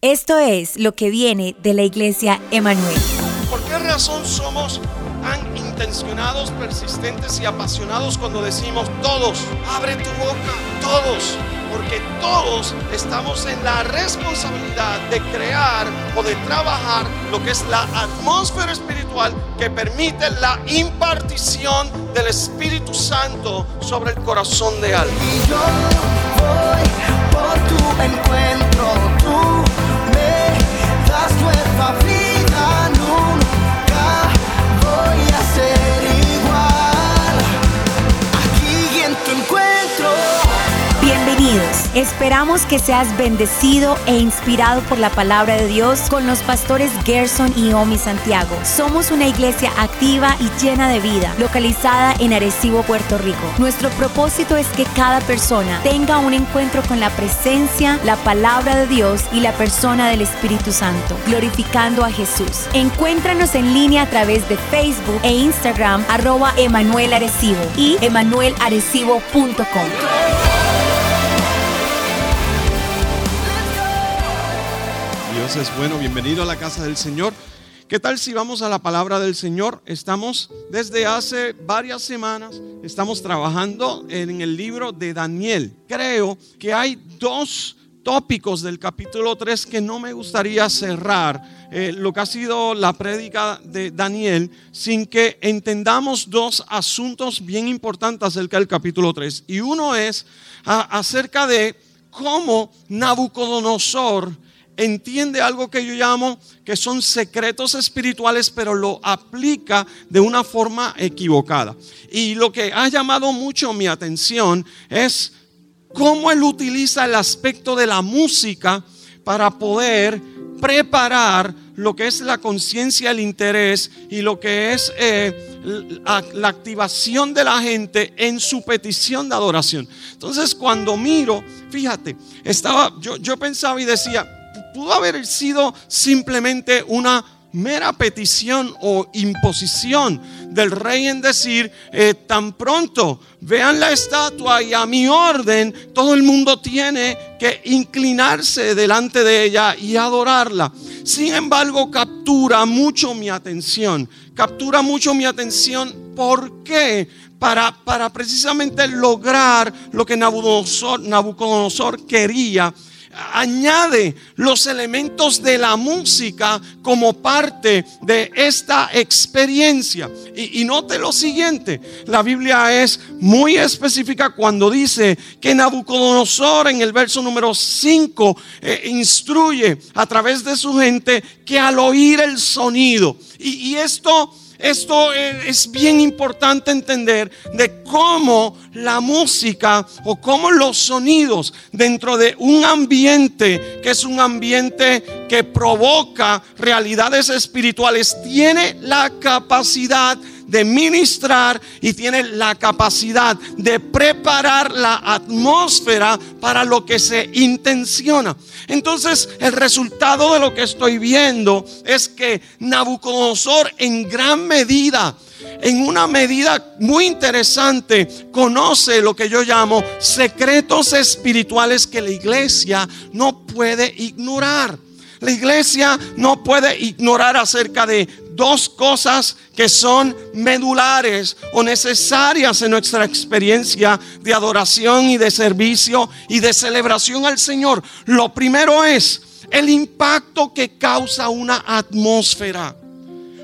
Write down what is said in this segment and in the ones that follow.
Esto es lo que viene de la iglesia Emanuel. ¿Por qué razón somos tan intencionados, persistentes y apasionados cuando decimos todos, abre tu boca, todos? Porque todos estamos en la responsabilidad de crear o de trabajar lo que es la atmósfera espiritual que permite la impartición del Espíritu Santo sobre el corazón de alguien. Y yo voy por tu encuentro, das nueva vida, Esperamos que seas bendecido e inspirado por la palabra de Dios con los pastores Gerson y Omi Santiago. Somos una iglesia activa y llena de vida, localizada en Arecibo, Puerto Rico. Nuestro propósito es que cada persona tenga un encuentro con la presencia, la palabra de Dios y la persona del Espíritu Santo, glorificando a Jesús. Encuéntranos en línea a través de Facebook e Instagram arroba Emanuel Arecibo y emanuelarecibo.com. Dios es bueno, bienvenido a la casa del Señor. ¿Qué tal si vamos a la palabra del Señor? Estamos desde hace varias semanas, estamos trabajando en el libro de Daniel. Creo que hay dos tópicos del capítulo 3 que no me gustaría cerrar eh, lo que ha sido la prédica de Daniel sin que entendamos dos asuntos bien importantes acerca del capítulo 3. Y uno es a- acerca de cómo Nabucodonosor entiende algo que yo llamo que son secretos espirituales, pero lo aplica de una forma equivocada. Y lo que ha llamado mucho mi atención es cómo él utiliza el aspecto de la música para poder preparar lo que es la conciencia, el interés y lo que es eh, la, la activación de la gente en su petición de adoración. Entonces cuando miro, fíjate, estaba, yo, yo pensaba y decía, pudo haber sido simplemente una mera petición o imposición del rey en decir, eh, tan pronto vean la estatua y a mi orden, todo el mundo tiene que inclinarse delante de ella y adorarla. Sin embargo, captura mucho mi atención, captura mucho mi atención. ¿Por qué? Para, para precisamente lograr lo que Nabucodonosor, Nabucodonosor quería añade los elementos de la música como parte de esta experiencia. Y, y note lo siguiente, la Biblia es muy específica cuando dice que Nabucodonosor en el verso número 5 eh, instruye a través de su gente que al oír el sonido, y, y esto... Esto eh, es bien importante entender de cómo la música o cómo los sonidos dentro de un ambiente que es un ambiente que provoca realidades espirituales tiene la capacidad ministrar y tiene la capacidad de preparar la atmósfera para lo que se intenciona. Entonces, el resultado de lo que estoy viendo es que Nabucodonosor en gran medida en una medida muy interesante, conoce lo que yo llamo secretos espirituales que la iglesia no puede ignorar. La iglesia no puede ignorar acerca de dos cosas que son medulares o necesarias en nuestra experiencia de adoración y de servicio y de celebración al Señor. Lo primero es el impacto que causa una atmósfera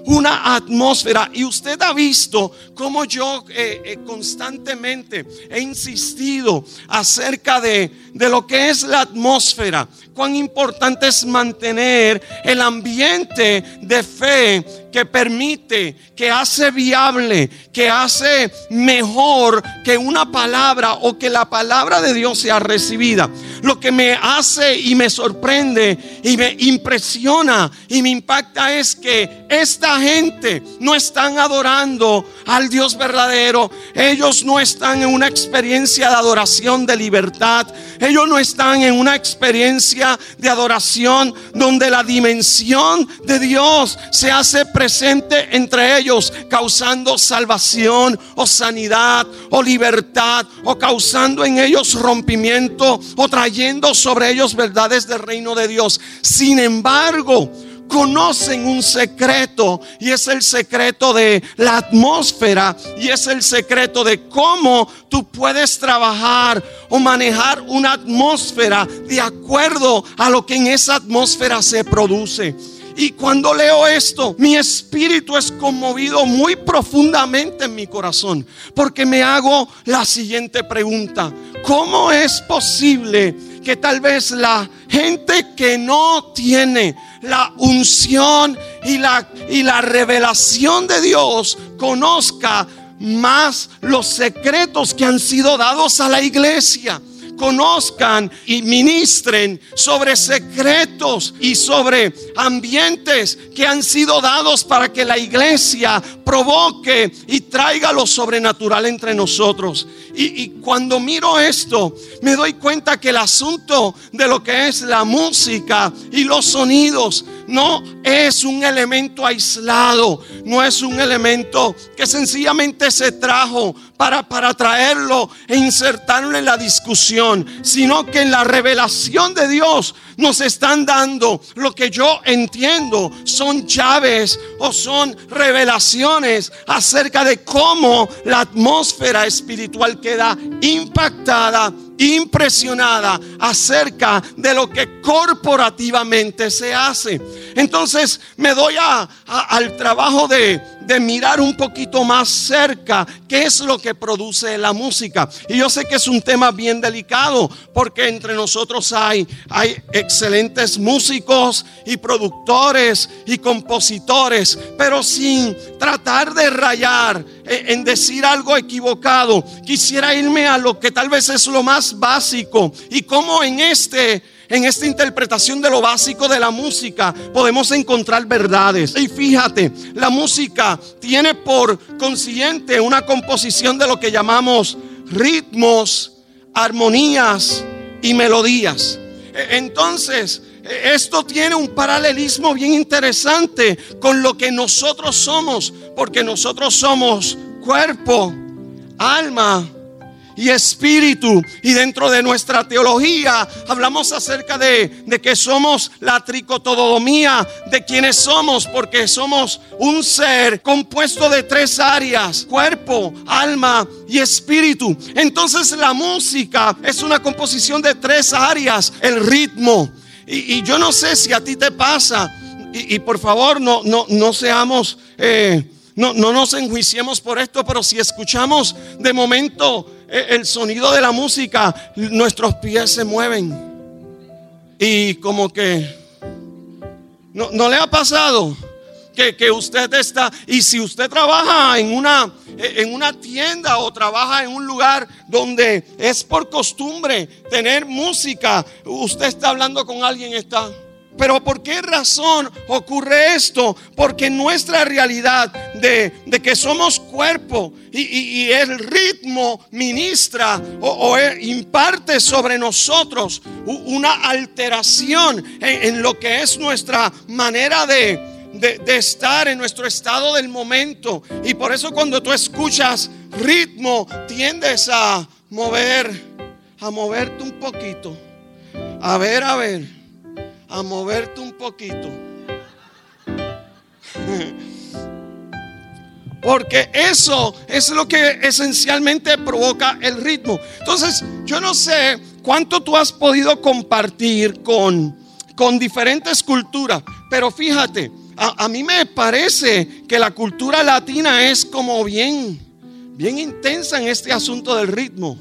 una atmósfera. Y usted ha visto cómo yo eh, eh, constantemente he insistido acerca de, de lo que es la atmósfera. Cuán importante es mantener el ambiente de fe que permite, que hace viable, que hace mejor que una palabra o que la palabra de Dios sea recibida. Lo que me hace y me sorprende y me impresiona y me impacta es que esta gente no están adorando al Dios verdadero. Ellos no están en una experiencia de adoración de libertad. Ellos no están en una experiencia de adoración donde la dimensión de Dios se hace presente entre ellos, causando salvación o sanidad o libertad o causando en ellos rompimiento o trayendo sobre ellos verdades del reino de Dios. Sin embargo, conocen un secreto y es el secreto de la atmósfera y es el secreto de cómo tú puedes trabajar o manejar una atmósfera de acuerdo a lo que en esa atmósfera se produce. Y cuando leo esto, mi espíritu es conmovido muy profundamente en mi corazón, porque me hago la siguiente pregunta. ¿Cómo es posible que tal vez la gente que no tiene la unción y la, y la revelación de Dios conozca más los secretos que han sido dados a la iglesia? Conozcan y ministren sobre secretos y sobre ambientes que han sido dados para que la iglesia provoque y traiga lo sobrenatural entre nosotros. Y, cuando miro esto, me doy cuenta que el asunto de lo que es la música y los sonidos no es un elemento aislado, no es un elemento que sencillamente se trajo para, para traerlo e insertarlo en la discusión, sino que en la revelación de Dios nos están dando lo que yo entiendo son llaves o son revelaciones acerca de cómo la atmósfera espiritual queda impactada impresionada acerca de lo que corporativamente se hace. Entonces me doy al trabajo de, de mirar un poquito más cerca qué es lo que produce la música. Y yo sé que es un tema bien delicado porque entre nosotros hay, hay excelentes músicos y productores y compositores, pero sin tratar de rayar en decir algo equivocado, quisiera irme a lo que tal vez es lo más básico y cómo en este en esta interpretación de lo básico de la música podemos encontrar verdades. Y fíjate, la música tiene por consiguiente una composición de lo que llamamos ritmos, armonías y melodías. E, entonces, e, esto tiene un paralelismo bien interesante con lo que nosotros somos, porque nosotros somos cuerpo, alma y espíritu. Y dentro de nuestra teología hablamos acerca de, de, que somos la tricotodomía de quienes somos, porque somos un ser compuesto de tres áreas, cuerpo, alma y espíritu. Entonces la música es una composición de tres áreas, el ritmo. Y, yo no sé si a ti te pasa, y, por favor no, no, no seamos... Eh, no, no nos enjuiciemos por esto, pero si escuchamos de momento el sonido de la música, nuestros pies se mueven. Y como que, ¿no, no le ha pasado? Que, que, usted está, y si usted trabaja en una, eh, en una tienda o trabaja en un lugar donde es por costumbre tener música, usted está hablando con alguien, está pero ¿por qué razón ocurre esto? Porque nuestra realidad de, que somos cuerpo y, el ritmo ministra o, imparte sobre nosotros una alteración en, lo que es nuestra manera de, de, estar en nuestro estado del momento. Y por eso cuando tú escuchas ritmo, tiendes a mover, a moverte un poquito. A ver, a ver a moverte un poquito. Porque eso es lo que esencialmente provoca el ritmo. Entonces, yo no sé cuánto tú has podido compartir con, con diferentes culturas, pero fíjate, a, a, mí me parece que la cultura latina es como bien, bien intensa en este asunto del ritmo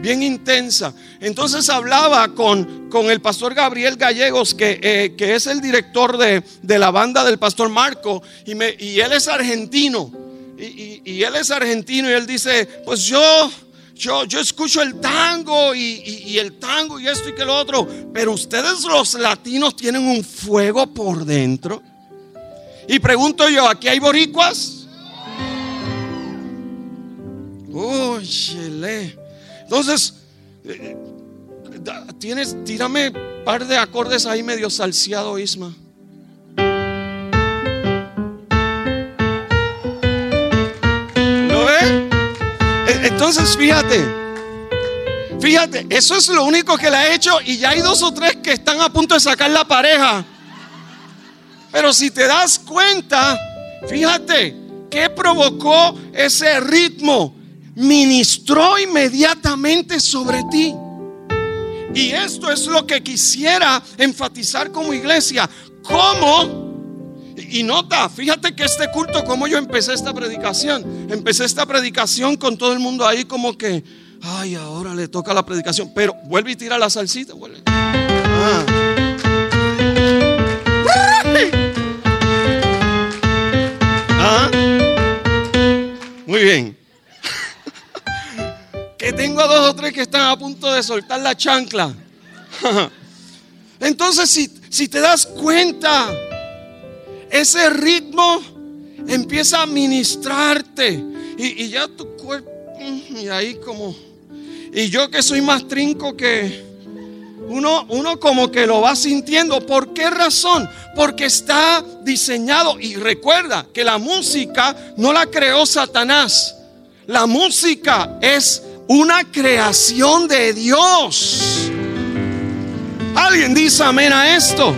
bien intensa. Entonces hablaba con, con el pastor Gabriel Gallegos, que, eh, que es el director de, de, la banda del pastor Marco, y, me, y él es argentino. Y, y, él es argentino y él dice, pues yo, yo, yo escucho el tango y, el tango y esto y que lo otro, pero ustedes los latinos tienen un fuego por dentro. Y pregunto yo, ¿aquí hay boricuas? Uy, Entonces, eh, tienes, tírame par de acordes ahí medio salseado, Isma. ¿Lo ve? E- Entonces, fíjate. Fíjate, eso es lo único que le ha hecho y ya hay dos o tres que están a punto de sacar la pareja. Pero si te das cuenta, fíjate, ¿qué provocó ese ritmo? Ministró inmediatamente sobre ti. Y esto es lo que quisiera enfatizar como iglesia. ¿Cómo? Y nota, fíjate que este culto, como yo empecé esta predicación, empecé esta predicación con todo el mundo ahí como que, ay, ahora le toca la predicación, pero vuelve y tira la salsita, vuelve. Ah. Ah. Muy bien. Tengo a dos o tres que están a punto de soltar la chancla. Entonces, si, si te das cuenta, ese ritmo empieza a ministrarte. Y, y ya tu cuerpo, y ahí como, y yo que soy más trinco que uno, uno como que lo va sintiendo. ¿Por qué razón? Porque está diseñado. Y recuerda que la música no la creó Satanás. La música es una creación de Dios. ¿Alguien dice amén a esto?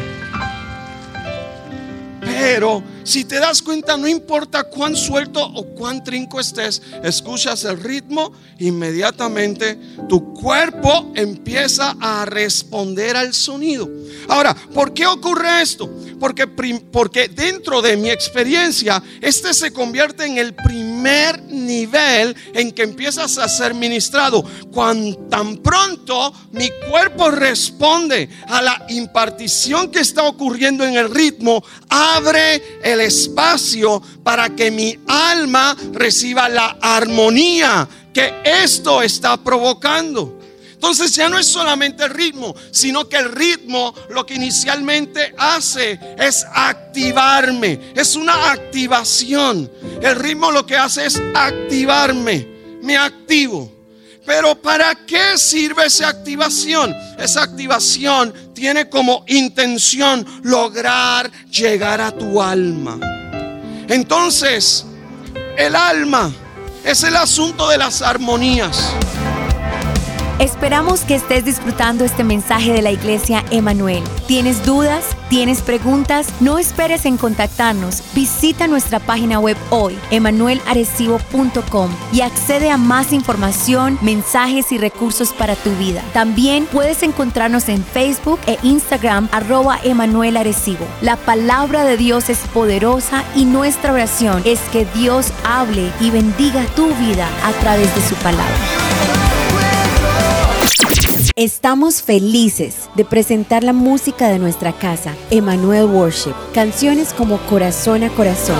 Pero si te das cuenta, no importa cuán suelto o cuán trinco estés, escuchas el ritmo, inmediatamente tu cuerpo empieza a responder al sonido. Ahora, ¿por qué ocurre esto? Porque, porque dentro de mi experiencia, este se convierte en el primer nivel en que empiezas a ser ministrado. Cuando tan pronto mi cuerpo responde a la impartición que está ocurriendo en el ritmo, abre el espacio para que mi alma reciba la armonía que esto está provocando. Entonces ya no es solamente el ritmo, sino que el ritmo lo que inicialmente hace es activarme, es una activación. El ritmo lo que hace es activarme, me activo. Pero ¿para qué sirve esa activación? Esa activación tiene como intención lograr llegar a tu alma. Entonces, el alma es el asunto de las armonías. Esperamos que estés disfrutando este mensaje de la iglesia Emanuel. ¿Tienes dudas? ¿Tienes preguntas? No esperes en contactarnos. Visita nuestra página web hoy, emanuelarecibo.com y accede a más información, mensajes y recursos para tu vida. También puedes encontrarnos en Facebook e Instagram arroba Emanuel Arecibo. La palabra de Dios es poderosa y nuestra oración es que Dios hable y bendiga tu vida a través de su palabra. Estamos felices de presentar la música de nuestra casa, Emmanuel Worship, canciones como Corazón a Corazón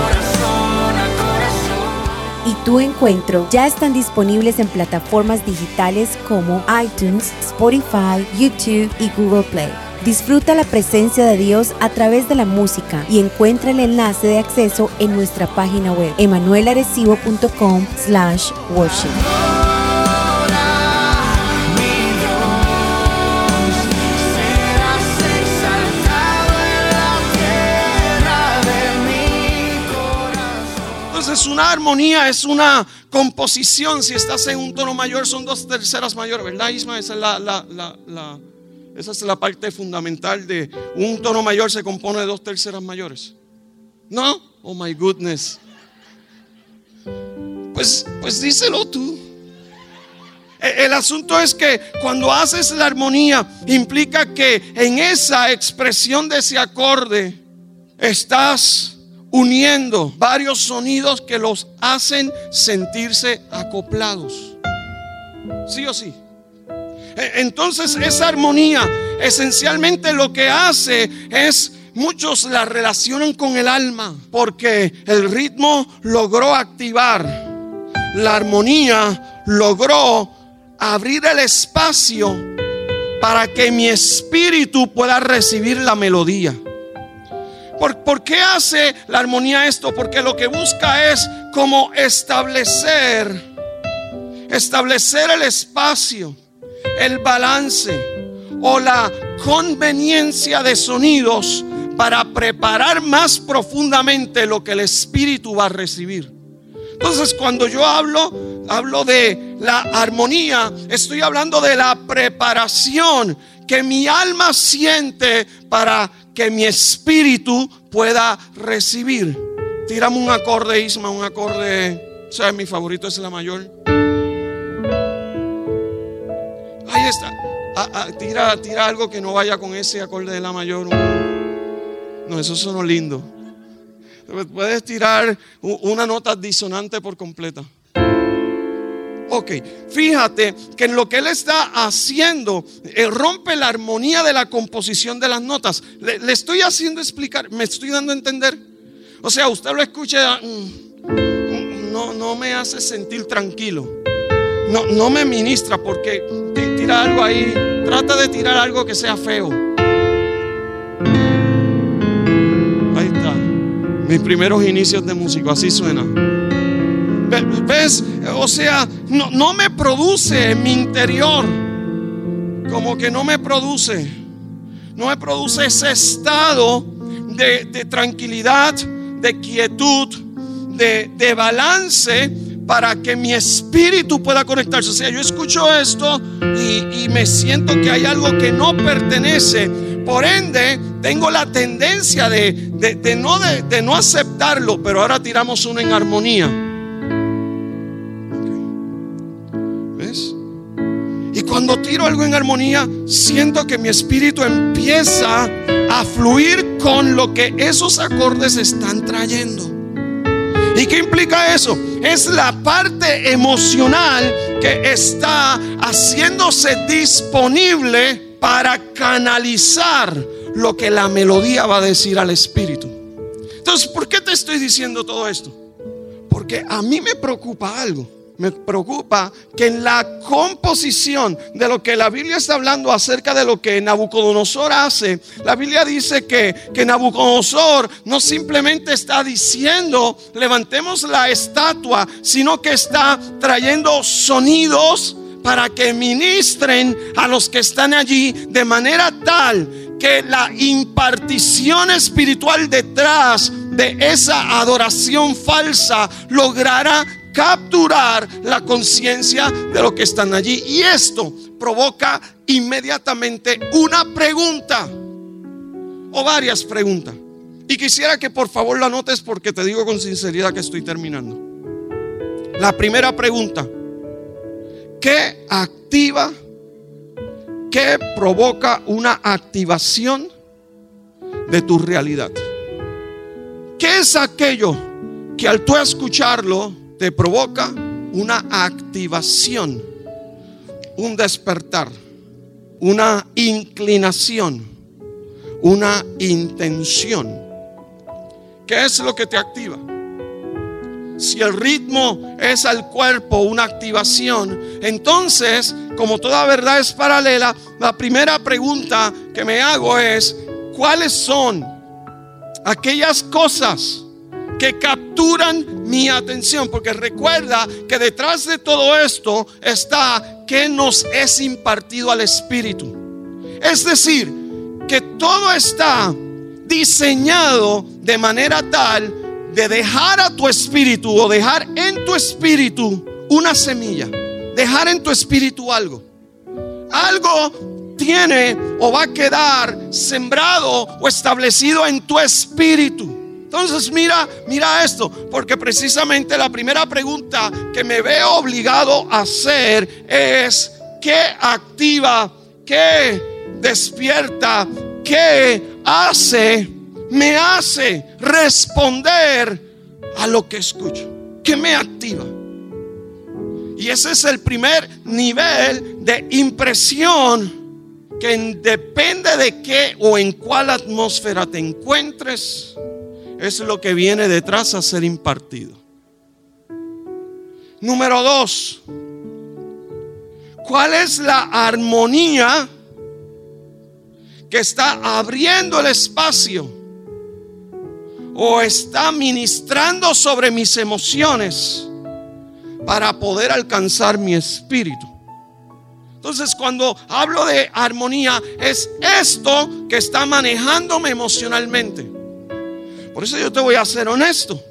y Tu Encuentro ya están disponibles en plataformas digitales como iTunes, Spotify, YouTube y Google Play. Disfruta la presencia de Dios a través de la música y encuentra el enlace de acceso en nuestra página web emanuelarecibo.com slash worship. Entonces una armonía es una composición. Si estás en un tono mayor son dos terceras mayores, ¿verdad Isma? Esa es la, la- la- la- esa es la parte fundamental de un tono mayor se compone de dos terceras mayores. ¿No? Oh my goodness. Pues, pues díselo tú. E- El asunto es que cuando haces la armonía implica que en esa expresión de ese acorde estás uniendo varios sonidos que los hacen sentirse acoplados. ¿Sí o sí? E- Entonces esa armonía esencialmente lo que hace es, muchos la relacionan con el alma, porque el ritmo logró activar, la armonía logró abrir el espacio para que mi espíritu pueda recibir la melodía. ¿Por, por qué hace la armonía esto? Porque lo que busca es como establecer, establecer el espacio, el balance, o la conveniencia de sonidos para preparar más profundamente lo que el Espíritu va a recibir. Entonces, cuando yo hablo, hablo de la armonía, estoy hablando de la preparación que mi alma siente para que mi espíritu pueda recibir. Tiramos un acorde, Isma, un acorde. ¿Sabes? Mi favorito es la mayor. Ahí está. Ah, ah, tira, tira algo que no vaya con ese acorde de la mayor. No, eso sonó lindo. Puedes tirar una nota disonante por completa. Ok, fíjate que en lo que él está haciendo, eh, rompe la armonía de la composición de las notas. Le, estoy haciendo explicar, me estoy dando a entender. O sea, usted lo escucha, mm, no, no me hace sentir tranquilo. No, no me ministra porque ti- tira algo ahí, trata de tirar algo que sea feo. Ahí está. Mis primeros inicios de músico, así suena. Ve- ¿Ves? O sea, no, no me produce en mi interior. Como que no me produce. No me produce ese estado de, de tranquilidad, de quietud, de, de balance para que mi espíritu pueda conectarse. O sea, yo escucho esto y, y me siento que hay algo que no pertenece. Por ende, tengo la tendencia de, de- de no, de, de no aceptarlo, pero ahora tiramos uno en armonía. Cuando tiro algo en armonía, siento que mi espíritu empieza a fluir con lo que esos acordes están trayendo. ¿Y qué implica eso? Es la parte emocional que está haciéndose disponible para canalizar lo que la melodía va a decir al espíritu. Entonces, ¿por qué te estoy diciendo todo esto? Porque a mí me preocupa algo. Me preocupa que en la composición de lo que la Biblia está hablando acerca de lo que Nabucodonosor hace, la Biblia dice que, que Nabucodonosor no simplemente está diciendo levantemos la estatua, sino que está trayendo sonidos para que ministren a los que están allí de manera tal que la impartición espiritual detrás de esa adoración falsa logrará capturar la conciencia de lo que están allí. Y esto provoca inmediatamente una pregunta o varias preguntas. Y quisiera que por favor lo anotes porque te digo con sinceridad que estoy terminando. La primera pregunta, ¿qué activa, qué provoca una activación de tu realidad? ¿Qué es aquello que al tú escucharlo te provoca una activación, un despertar, una inclinación, una intención? ¿Qué es lo que te activa? Si el ritmo es al cuerpo una activación, entonces, como toda verdad es paralela, la primera pregunta que me hago es, ¿cuáles son aquellas cosas que capturan mi atención? Porque recuerda que detrás de todo esto está que nos es impartido al Espíritu. Es decir, que todo está diseñado de manera tal de dejar a tu espíritu o dejar en tu espíritu una semilla, dejar en tu espíritu algo. Algo tiene o va a quedar sembrado o establecido en tu espíritu. Entonces mira, mira esto, porque precisamente la primera pregunta que me veo obligado a hacer es ¿qué activa, qué despierta, qué hace, me hace responder a lo que escucho? ¿Qué me activa? Y ese es el primer nivel de impresión que en- depende de qué o en cuál atmósfera te encuentres, es lo que viene detrás a ser impartido. Número dos, ¿cuál es la armonía que está abriendo el espacio o está ministrando sobre mis emociones para poder alcanzar mi espíritu? Entonces cuando hablo de armonía es esto que está manejándome emocionalmente. Por eso yo te voy a ser honesto.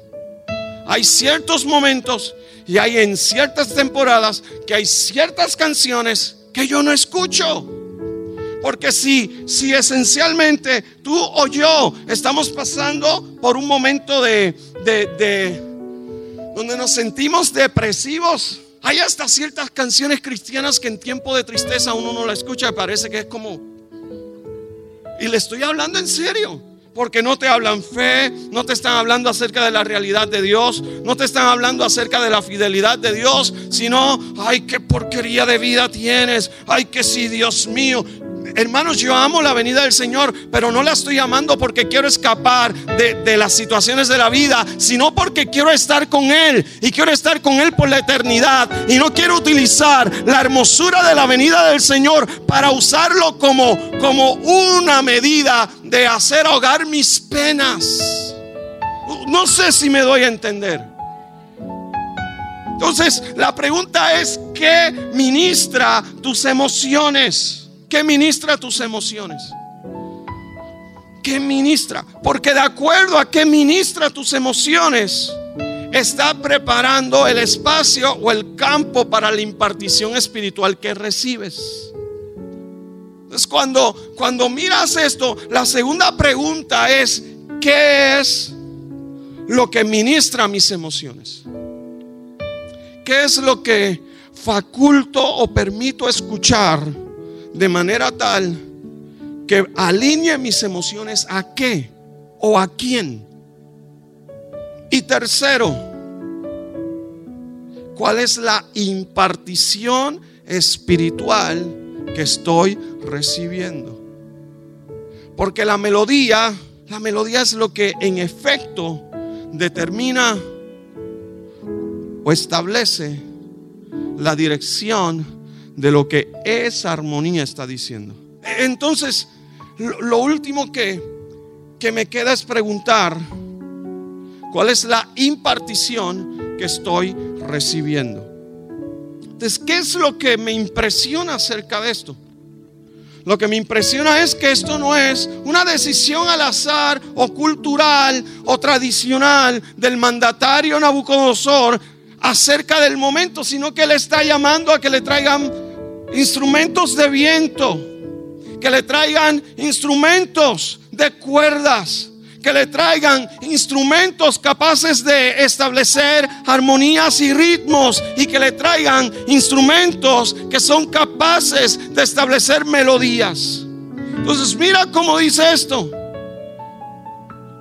Hay ciertos momentos y hay en ciertas temporadas que hay ciertas canciones que yo no escucho. Porque si, si esencialmente tú o yo estamos pasando por un momento de, de, de donde nos sentimos depresivos, hay hasta ciertas canciones cristianas que en tiempo de tristeza uno no la escucha y parece que es como... Y le estoy hablando en serio. Porque no te hablan fe, no te están hablando acerca de la realidad de Dios, no te están hablando acerca de la fidelidad de Dios, sino, ay, qué porquería de vida tienes, ay, que sí, Dios mío. Hermanos, yo amo la venida del Señor, pero no la estoy amando porque quiero escapar de, de, las situaciones de la vida, sino porque quiero estar con Él y quiero estar con Él por la eternidad. Y no quiero utilizar la hermosura de la venida del Señor para usarlo como, como una medida de hacer ahogar mis penas. No sé si me doy a entender. Entonces, la pregunta es, ¿qué ministra tus emociones? ¿Qué ministra tus emociones? ¿Qué ministra? Porque de acuerdo a qué ministra tus emociones, está preparando el espacio o el campo para la impartición espiritual que recibes. Entonces, cuando, cuando miras esto, la segunda pregunta es, ¿qué es lo que ministra mis emociones? ¿Qué es lo que faculto o permito escuchar? de manera tal que alinee mis emociones a qué o a quién. Y tercero, ¿cuál es la impartición espiritual estoy recibiendo? Porque la melodía, la melodía es lo que en efecto determina o establece la dirección de lo que esa armonía está diciendo. Entonces, lo último que, que me queda es preguntar, ¿cuál es la impartición que estoy recibiendo? ¿Qué es lo que me impresiona acerca de esto? Lo que me impresiona es que esto no es una decisión al azar o cultural o tradicional del mandatario Nabucodonosor acerca del momento, sino que Él está llamando a que le traigan instrumentos de viento, que le traigan instrumentos de cuerdas, que le traigan instrumentos capaces de establecer armonías y ritmos y que le traigan instrumentos que son capaces de establecer melodías. Entonces mira cómo dice esto.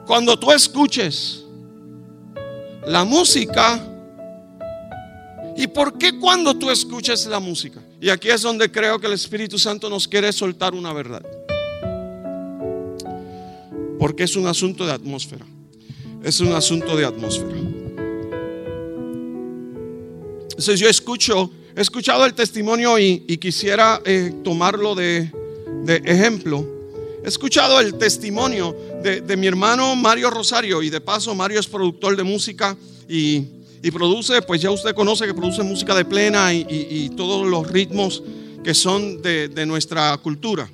Cuando tú escuches la música, ¿y por qué cuando tú escuches la música? Y aquí es donde creo que el Espíritu Santo nos quiere soltar una verdad. Porque es un asunto de atmósfera. Es un asunto de atmósfera. Entonces yo escucho, he escuchado el testimonio y, quisiera eh, tomarlo de, de, ejemplo. He escuchado el testimonio de, de mi hermano Mario Rosario y de paso Mario es productor de música y y produce, pues ya usted conoce que produce música de plena y, y, y todos los ritmos que son de, de, nuestra cultura.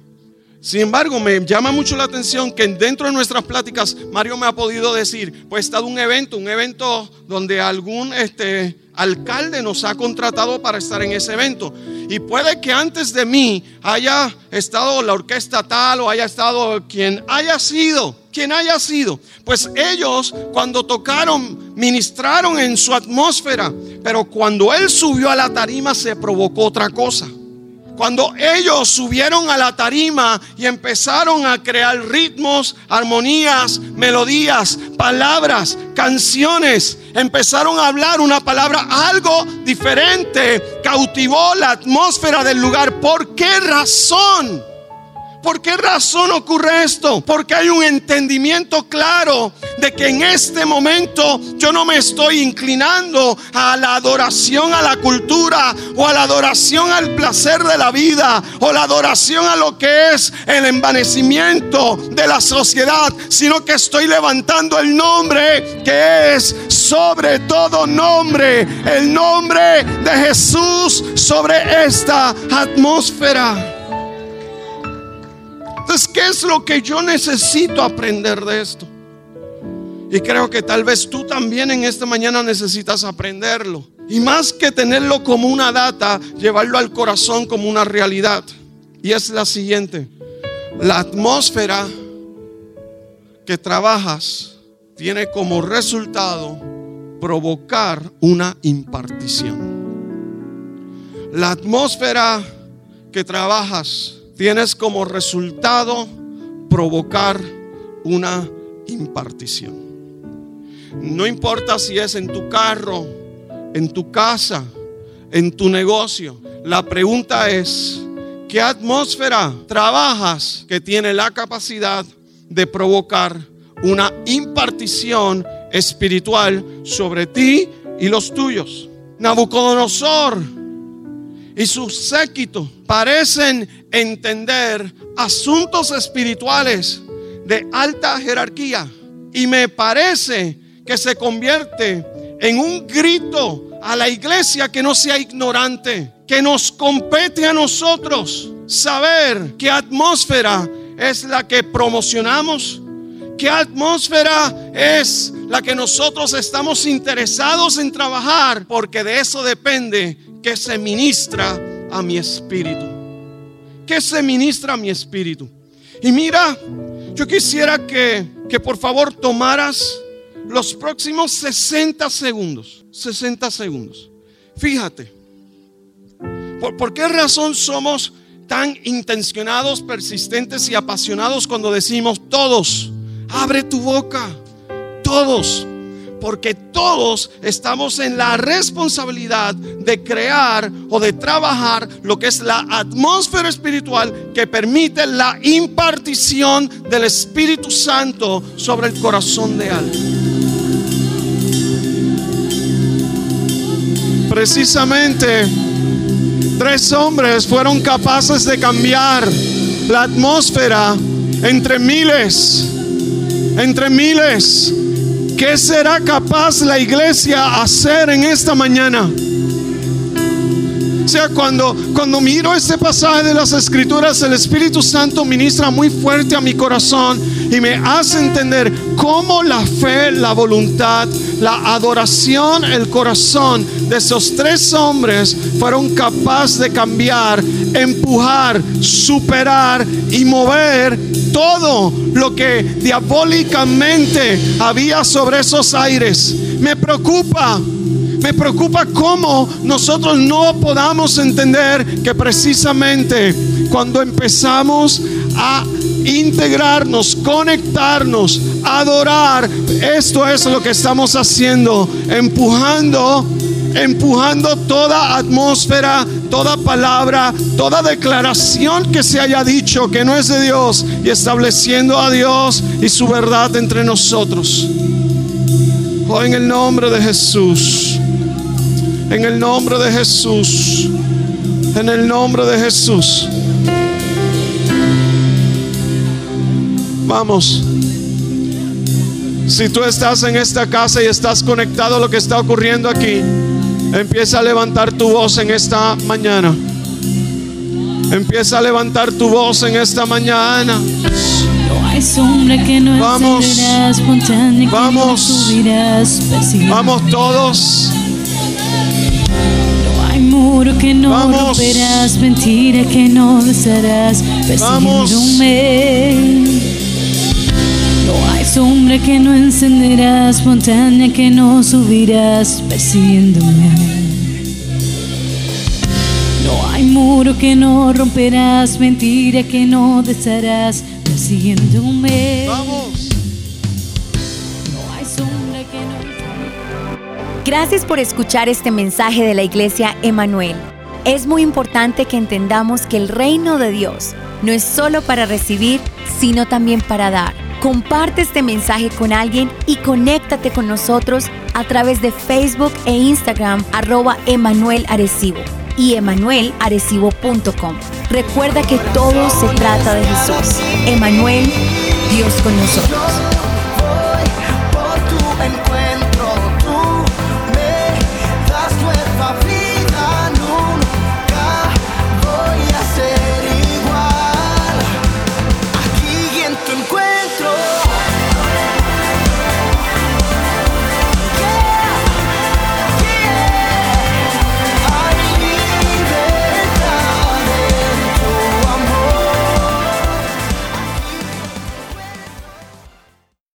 Sin embargo, me llama mucho la atención que dentro de nuestras pláticas Mario me ha podido decir, pues está un evento, un evento donde algún este, alcalde nos ha contratado para estar en ese evento. Y puede que antes de mí haya estado la orquesta tal o haya estado quien haya sido, quien haya sido. Pues ellos cuando tocaron, ministraron en su atmósfera, pero cuando él subió a la tarima se provocó otra cosa. Cuando ellos subieron a la tarima y empezaron a crear ritmos, armonías, melodías, palabras, canciones, empezaron a hablar una palabra algo diferente, cautivó la atmósfera del lugar. ¿Por qué razón? ¿Por qué razón ocurre esto? Porque hay un entendimiento claro de que en este momento yo no me estoy inclinando a la adoración a la cultura o a la adoración al placer de la vida o la adoración a lo que es el envanecimiento de la sociedad, sino que estoy levantando el nombre que es sobre todo nombre, el nombre de Jesús sobre esta atmósfera. Entonces, ¿qué es lo que yo necesito aprender de esto? Y creo que tal vez tú también en esta mañana necesitas aprenderlo. Y más que tenerlo como una data, llevarlo al corazón como una realidad. Y es la siguiente. La atmósfera que trabajas tiene como resultado provocar una impartición. La atmósfera que trabajas tienes como resultado provocar una impartición. No importa si es en tu carro, en tu casa, en tu negocio. La pregunta es, ¿qué atmósfera trabajas que tiene la capacidad de provocar una impartición espiritual sobre ti y los tuyos? Nabucodonosor y su séquito parecen entender asuntos espirituales de alta jerarquía. Y me parece que se convierte en un grito a la iglesia que no sea ignorante, que nos compete a nosotros saber qué atmósfera es la que promocionamos, qué atmósfera es la que nosotros estamos interesados en trabajar, porque de eso depende que se ministra a mi espíritu. Que se ministra a mi espíritu. Y mira, yo quisiera que, que por favor tomaras los próximos 60 segundos. 60 segundos. Fíjate. ¿Por, por qué razón somos tan intencionados, persistentes y apasionados cuando decimos todos? Abre tu boca. Todos. Porque todos estamos en la responsabilidad de crear o de trabajar lo que es la atmósfera espiritual que permite la impartición del Espíritu Santo sobre el corazón de alguien. Precisamente tres hombres fueron capaces de cambiar la atmósfera entre miles, entre miles. ¿Qué será capaz la iglesia hacer en esta mañana? O sea, cuando, cuando miro este pasaje de las escrituras, el Espíritu Santo ministra muy fuerte a mi corazón y me hace entender cómo la fe, la voluntad, la adoración, el corazón de esos tres hombres fueron capaces de cambiar, empujar, superar y mover todo lo que diabólicamente había sobre esos aires. Me preocupa me preocupa cómo nosotros no podamos entender que precisamente cuando empezamos a integrarnos, conectarnos, adorar, esto es lo que estamos haciendo, empujando empujando toda atmósfera, toda palabra, toda declaración que se haya dicho que no es de Dios y estableciendo a Dios y su verdad entre nosotros. Hoy en el nombre de Jesús. En el nombre de Jesús. En el nombre de Jesús. Vamos. Si tú estás en esta casa y estás conectado a lo que está ocurriendo aquí, empieza a levantar tu voz en esta mañana. Empieza a levantar tu voz en esta mañana. Vamos. Vamos. Vamos todos. No hay muro que no Vamos. romperás, mentira que no desharás, Vamos. persiguiéndome. No hay sombra que no encenderás, montaña que no subirás, persiguiéndome. No hay muro que no romperás, mentira que no desharás, persiguiéndome. Vamos. Gracias por escuchar este mensaje de la iglesia Emanuel. Es muy importante que entendamos que el reino de Dios no es solo para recibir, sino también para dar. Comparte este mensaje con alguien y conéctate con nosotros a través de Facebook e Instagram arroba Emanuel Arecibo y emanuelarecibo.com. Recuerda que todo se trata de Jesús. Emanuel, Dios con nosotros.